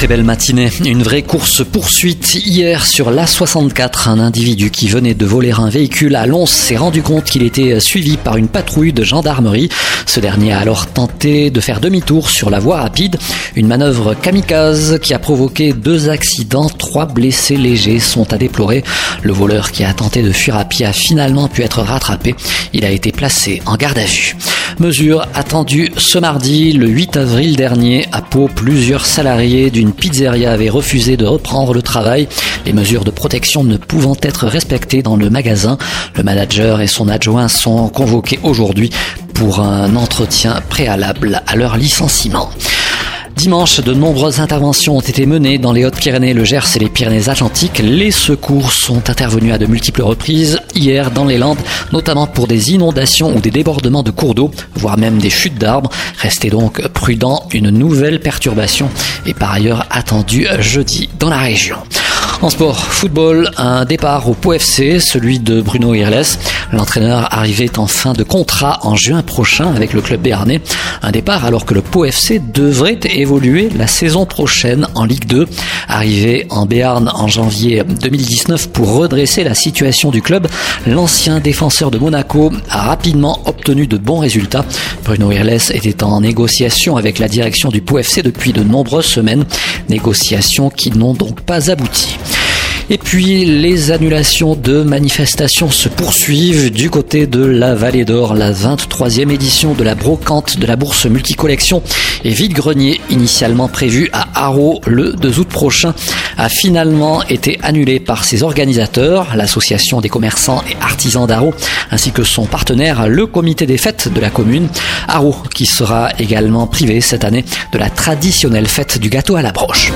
Très belle matinée. Une vraie course poursuite hier sur l'A64. Un individu qui venait de voler un véhicule à Lons s'est rendu compte qu'il était suivi par une patrouille de gendarmerie. Ce dernier a alors tenté de faire demi-tour sur la voie rapide. Une manœuvre kamikaze qui a provoqué deux accidents. Trois blessés légers sont à déplorer. Le voleur qui a tenté de fuir à pied a finalement pu être rattrapé. Il a été placé en garde à vue. Mesure attendue ce mardi, le 8 avril dernier, à Pau, plusieurs salariés d'une pizzeria avaient refusé de reprendre le travail, les mesures de protection ne pouvant être respectées dans le magasin. Le manager et son adjoint sont convoqués aujourd'hui pour un entretien préalable à leur licenciement. Dimanche, de nombreuses interventions ont été menées dans les Hautes-Pyrénées, le Gers et les Pyrénées-Atlantiques. Les secours sont intervenus à de multiples reprises hier dans les Landes, notamment pour des inondations ou des débordements de cours d'eau, voire même des chutes d'arbres. Restez donc prudents, une nouvelle perturbation est par ailleurs attendue jeudi dans la région. En sport, football, un départ au Pau FC, celui de Bruno Irles. L'entraîneur arrivait en fin de contrat en juin prochain avec le club béarnais. Un départ alors que le Pau FC devrait évoluer la saison prochaine en Ligue 2. Arrivé en Béarn en janvier 2019 pour redresser la situation du club, l'ancien défenseur de Monaco a rapidement obtenu de bons résultats. Bruno Irles était en négociation avec la direction du Pau FC depuis de nombreuses semaines, négociations qui n'ont donc pas abouti. Et puis les annulations de manifestations se poursuivent du côté de la Vallée d'Or. La 23e édition de la brocante de la bourse multicollection et vide-grenier initialement prévue à Haro le 2 août prochain a finalement été annulée par ses organisateurs, l'association des commerçants et artisans d'Haro, ainsi que son partenaire, le comité des fêtes de la commune. Haro qui sera également privé cette année de la traditionnelle fête du gâteau à la broche.